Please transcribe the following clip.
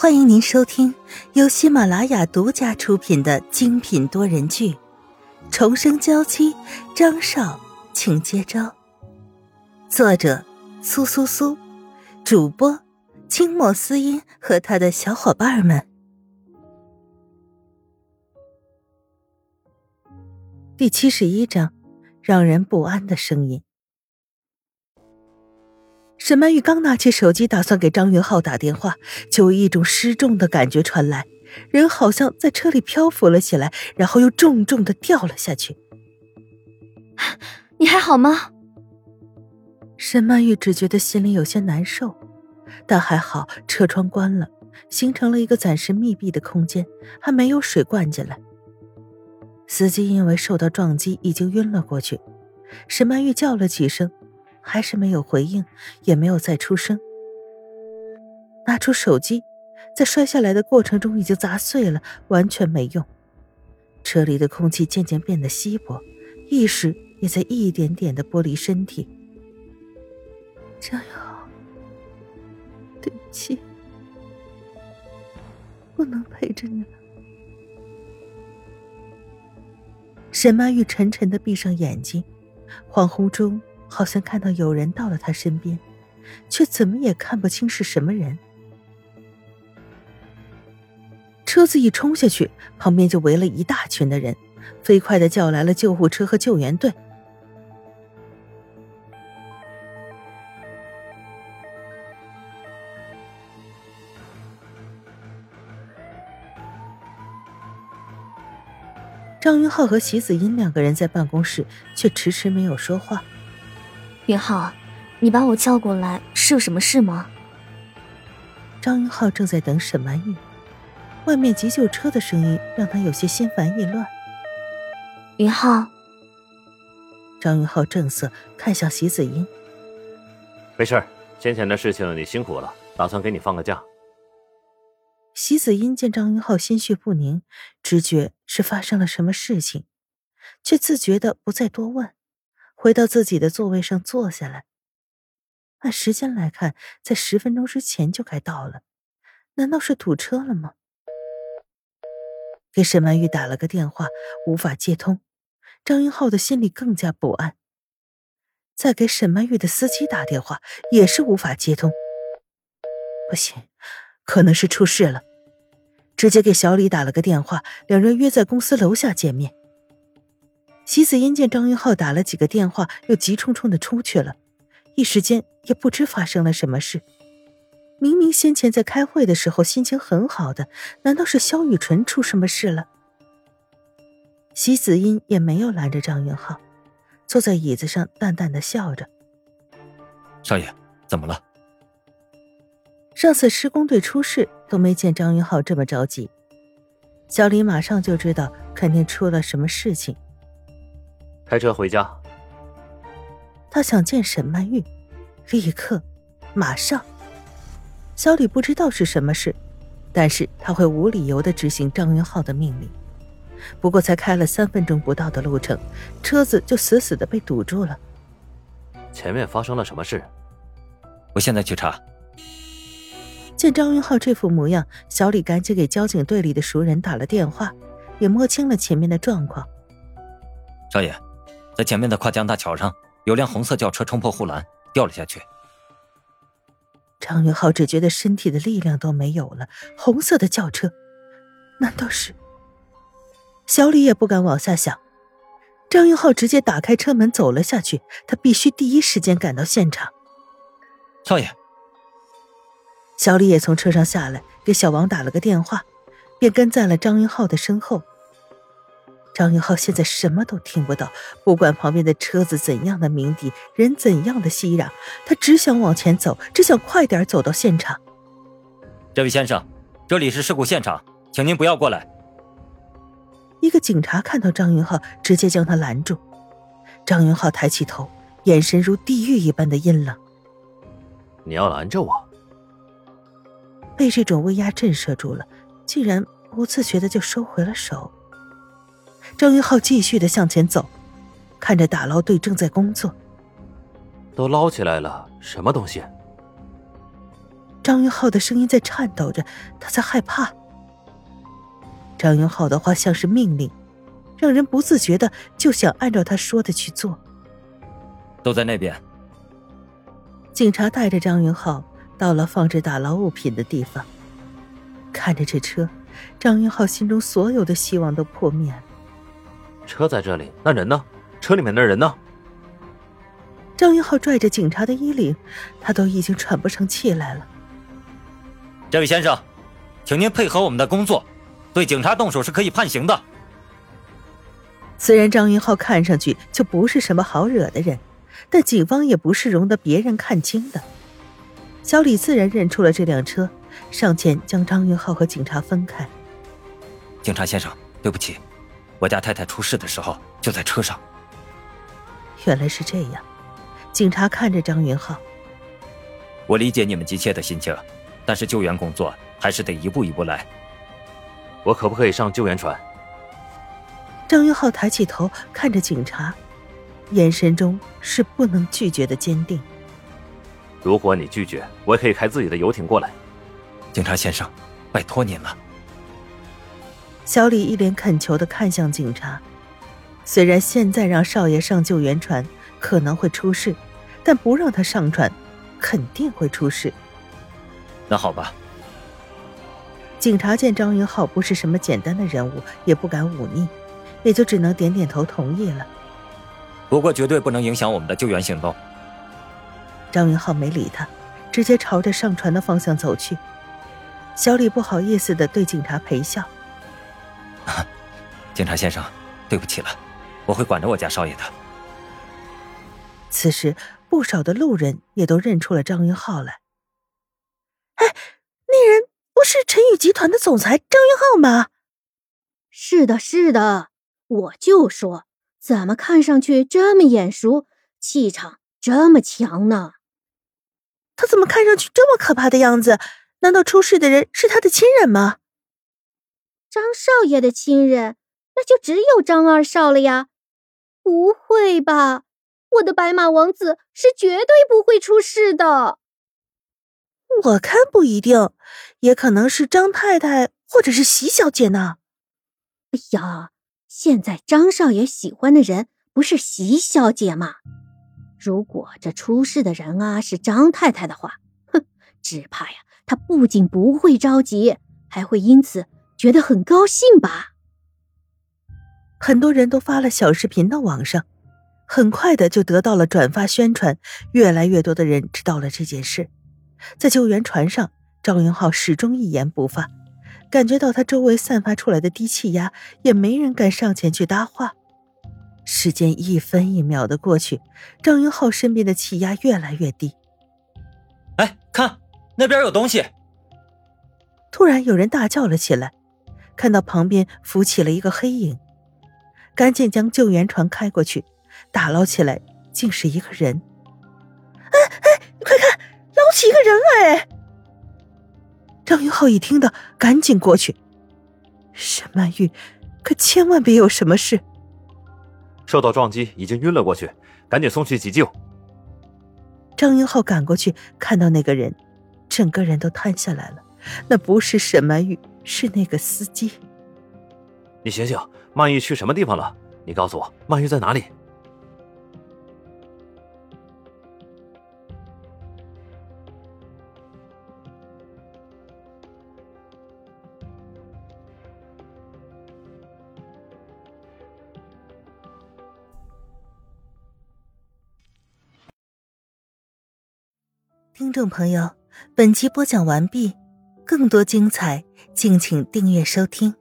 欢迎您收听由喜马拉雅独家出品的精品多人剧《重生娇妻》，张少，请接招。作者：苏苏苏，主播：清末思音和他的小伙伴们。第七十一章，让人不安的声音。沈曼玉刚拿起手机，打算给张云浩打电话，就有一种失重的感觉传来，人好像在车里漂浮了起来，然后又重重的掉了下去。你还好吗？沈曼玉只觉得心里有些难受，但还好车窗关了，形成了一个暂时密闭的空间，还没有水灌进来。司机因为受到撞击已经晕了过去，沈曼玉叫了几声。还是没有回应，也没有再出声。拿出手机，在摔下来的过程中已经砸碎了，完全没用。车里的空气渐渐变得稀薄，意识也在一点点的剥离身体。江瑶，对不起，不能陪着你了。沈曼玉沉沉的闭上眼睛，恍惚中。好像看到有人到了他身边，却怎么也看不清是什么人。车子一冲下去，旁边就围了一大群的人，飞快的叫来了救护车和救援队。张云浩和席子音两个人在办公室，却迟迟没有说话。云浩，你把我叫过来是有什么事吗？张云浩正在等沈曼玉，外面急救车的声音让他有些心烦意乱。云浩，张云浩正色看向席子英，没事先前的事情你辛苦了，打算给你放个假。席子英见张云浩心绪不宁，直觉是发生了什么事情，却自觉的不再多问。回到自己的座位上坐下来。按时间来看，在十分钟之前就该到了，难道是堵车了吗？给沈曼玉打了个电话，无法接通，张云浩的心里更加不安。再给沈曼玉的司机打电话，也是无法接通。不行，可能是出事了，直接给小李打了个电话，两人约在公司楼下见面。席子英见张云浩打了几个电话，又急冲冲的出去了，一时间也不知发生了什么事。明明先前在开会的时候心情很好的，难道是萧雨纯出什么事了？席子英也没有拦着张云浩，坐在椅子上淡淡的笑着：“少爷，怎么了？”上次施工队出事都没见张云浩这么着急，小李马上就知道肯定出了什么事情。开车回家。他想见沈曼玉，立刻，马上。小李不知道是什么事，但是他会无理由的执行张云浩的命令。不过才开了三分钟不到的路程，车子就死死的被堵住了。前面发生了什么事？我现在去查。见张云浩这副模样，小李赶紧给交警队里的熟人打了电话，也摸清了前面的状况。少爷。在前面的跨江大桥上，有辆红色轿车冲破护栏掉了下去。张云浩只觉得身体的力量都没有了。红色的轿车，难道是？小李也不敢往下想。张云浩直接打开车门走了下去，他必须第一时间赶到现场。少爷，小李也从车上下来，给小王打了个电话，便跟在了张云浩的身后。张云浩现在什么都听不到，不管旁边的车子怎样的鸣笛，人怎样的熙攘，他只想往前走，只想快点走到现场。这位先生，这里是事故现场，请您不要过来。一个警察看到张云浩，直接将他拦住。张云浩抬起头，眼神如地狱一般的阴冷。你要拦着我？被这种威压震慑住了，竟然不自觉的就收回了手。张云浩继续的向前走，看着打捞队正在工作。都捞起来了，什么东西？张云浩的声音在颤抖着，他在害怕。张云浩的话像是命令，让人不自觉的就想按照他说的去做。都在那边。警察带着张云浩到了放置打捞物品的地方，看着这车，张云浩心中所有的希望都破灭了。车在这里，那人呢？车里面的人呢？张云浩拽着警察的衣领，他都已经喘不上气来了。这位先生，请您配合我们的工作，对警察动手是可以判刑的。虽然张云浩看上去就不是什么好惹的人，但警方也不是容得别人看轻的。小李自然认出了这辆车，上前将张云浩和警察分开。警察先生，对不起，我家太太出事的时候就在车上。原来是这样。警察看着张云浩，我理解你们急切的心情，但是救援工作还是得一步一步来。我可不可以上救援船？张云浩抬起头看着警察，眼神中是不能拒绝的坚定。如果你拒绝，我也可以开自己的游艇过来。警察先生，拜托您了。小李一脸恳求的看向警察，虽然现在让少爷上救援船。可能会出事，但不让他上船，肯定会出事。那好吧。警察见张云浩不是什么简单的人物，也不敢忤逆，也就只能点点头同意了。不过绝对不能影响我们的救援行动。张云浩没理他，直接朝着上船的方向走去。小李不好意思的对警察陪笑：“ 警察先生，对不起了，我会管着我家少爷的。”此时，不少的路人也都认出了张云浩来。哎，那人不是陈宇集团的总裁张云浩吗？是的，是的，我就说，怎么看上去这么眼熟，气场这么强呢？他怎么看上去这么可怕的样子？难道出事的人是他的亲人吗？张少爷的亲人，那就只有张二少了呀？不会吧？我的白马王子是绝对不会出事的。我看不一定，也可能是张太太或者是席小姐呢。哎呀，现在张少爷喜欢的人不是席小姐吗？如果这出事的人啊是张太太的话，哼，只怕呀，她不仅不会着急，还会因此觉得很高兴吧。很多人都发了小视频到网上。很快的就得到了转发宣传，越来越多的人知道了这件事。在救援船上，张云浩始终一言不发，感觉到他周围散发出来的低气压，也没人敢上前去搭话。时间一分一秒的过去，张云浩身边的气压越来越低。哎，看那边有东西！突然有人大叫了起来，看到旁边浮起了一个黑影，赶紧将救援船开过去。打捞起来，竟是一个人！哎哎，你快看，捞起一个人来！张云浩一听到，赶紧过去。沈曼玉，可千万别有什么事！受到撞击，已经晕了过去，赶紧送去急救。张云浩赶过去，看到那个人，整个人都瘫下来了。那不是沈曼玉，是那个司机。你醒醒，曼玉去什么地方了？你告诉我，曼玉在哪里？听众朋友，本集播讲完毕，更多精彩，敬请订阅收听。